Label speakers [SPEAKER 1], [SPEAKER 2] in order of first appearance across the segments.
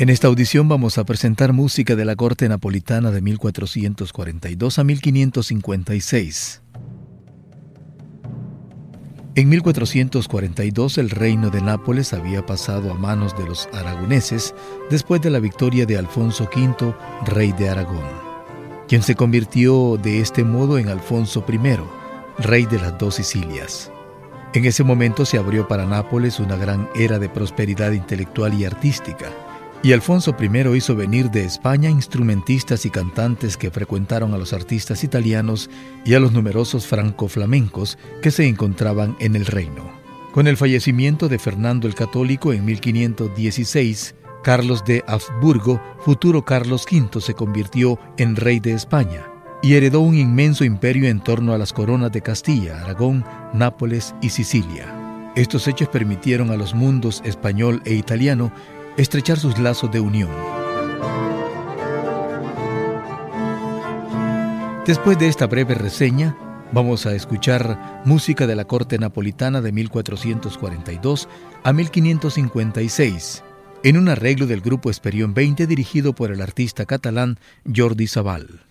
[SPEAKER 1] En esta audición vamos a presentar música de la corte napolitana de 1442 a 1556. En 1442 el reino de Nápoles había pasado a manos de los aragoneses después de la victoria de Alfonso V, rey de Aragón, quien se convirtió de este modo en Alfonso I, rey de las dos Sicilias. En ese momento se abrió para Nápoles una gran era de prosperidad intelectual y artística y Alfonso I hizo venir de España instrumentistas y cantantes que frecuentaron a los artistas italianos y a los numerosos franco-flamencos que se encontraban en el reino. Con el fallecimiento de Fernando el Católico en 1516, Carlos de Habsburgo, futuro Carlos V, se convirtió en rey de España y heredó un inmenso imperio en torno a las coronas de Castilla, Aragón, Nápoles y Sicilia. Estos hechos permitieron a los mundos español e italiano estrechar sus lazos de unión. Después de esta breve reseña, vamos a escuchar música de la corte napolitana de 1442 a 1556, en un arreglo del grupo Esperión 20 dirigido por el artista catalán Jordi Sabal.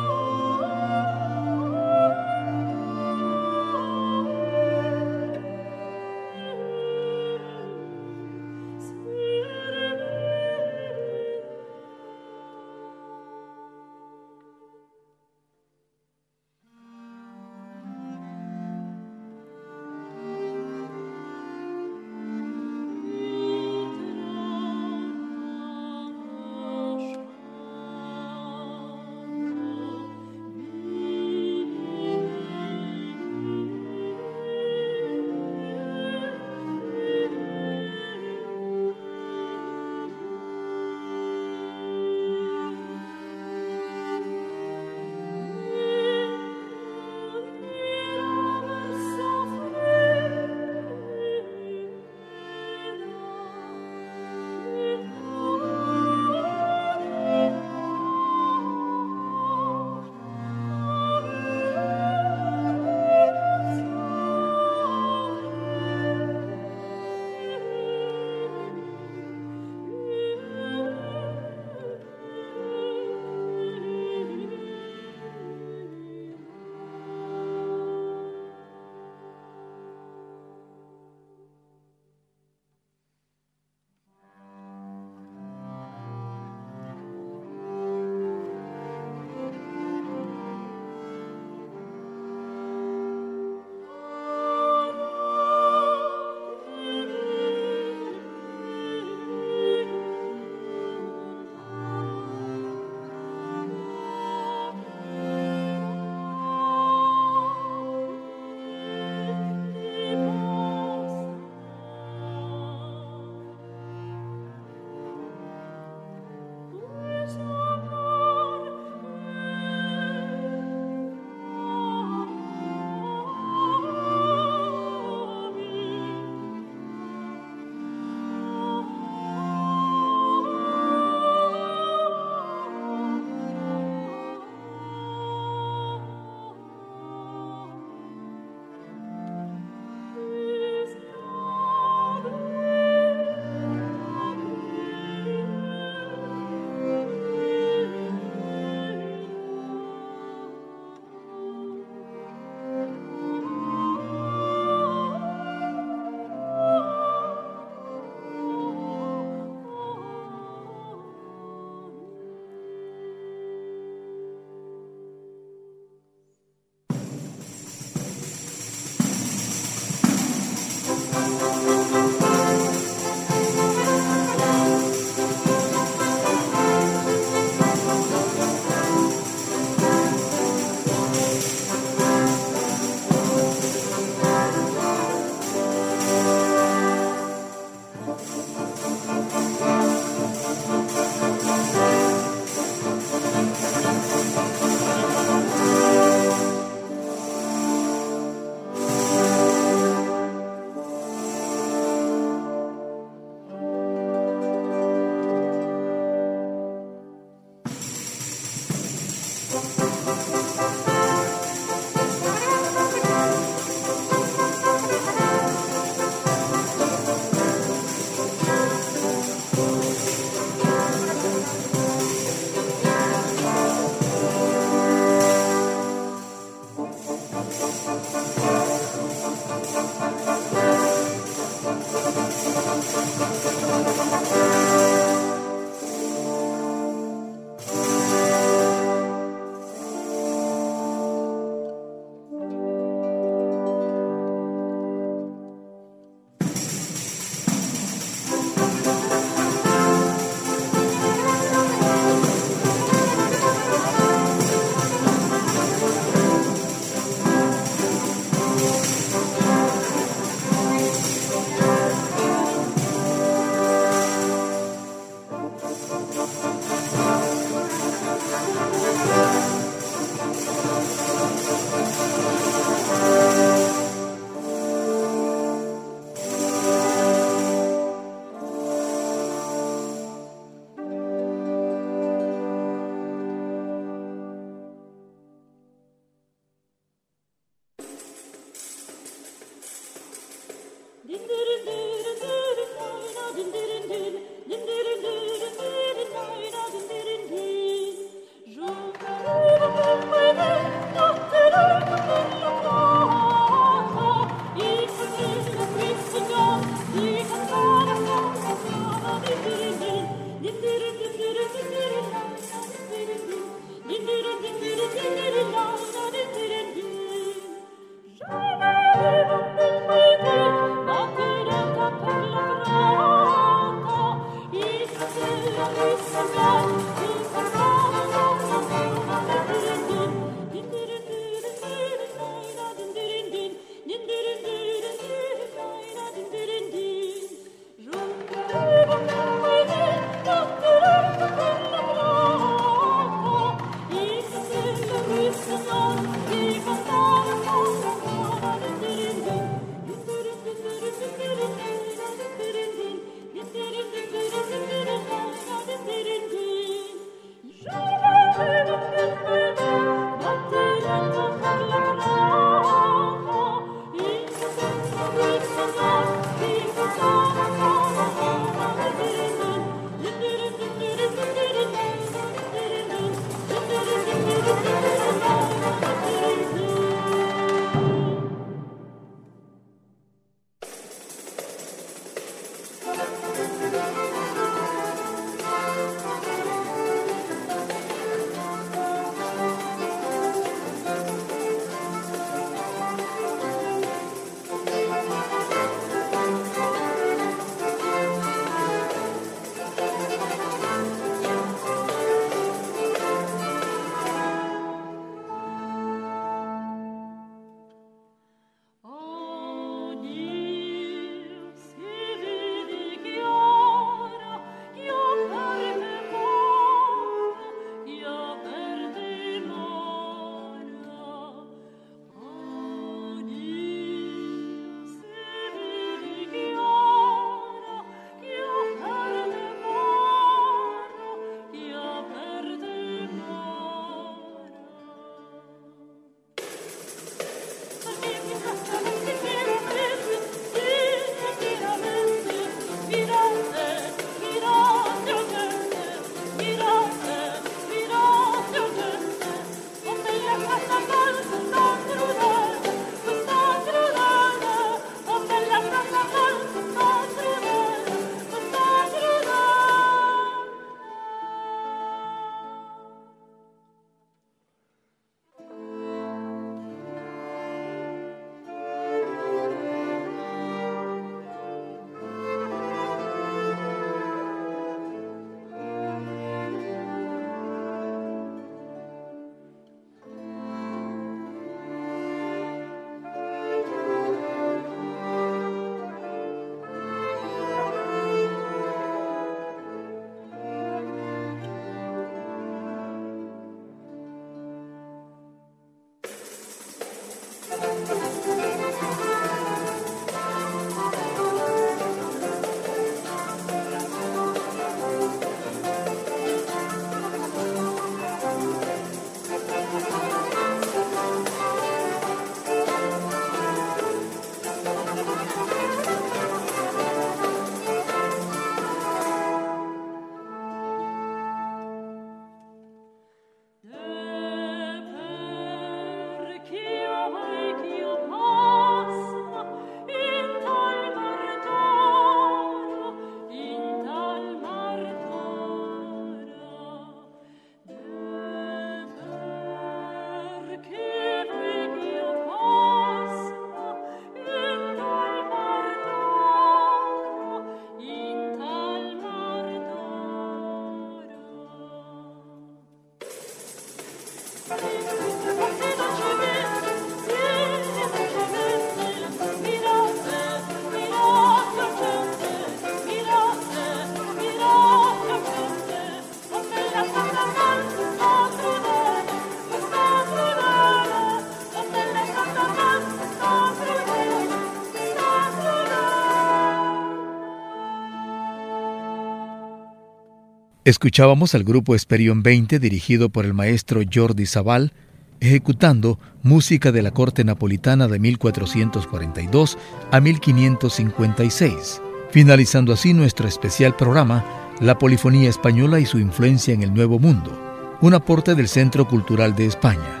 [SPEAKER 1] Escuchábamos al grupo Esperión 20 dirigido por el maestro Jordi Zabal, ejecutando música de la corte napolitana de 1442 a 1556, finalizando así nuestro especial programa La Polifonía Española y su influencia en el Nuevo Mundo, un aporte del Centro Cultural de España.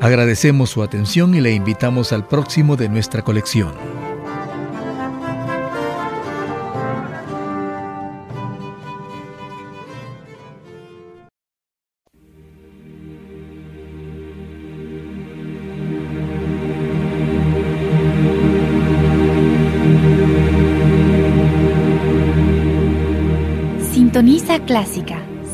[SPEAKER 1] Agradecemos su atención y le invitamos al próximo de nuestra colección.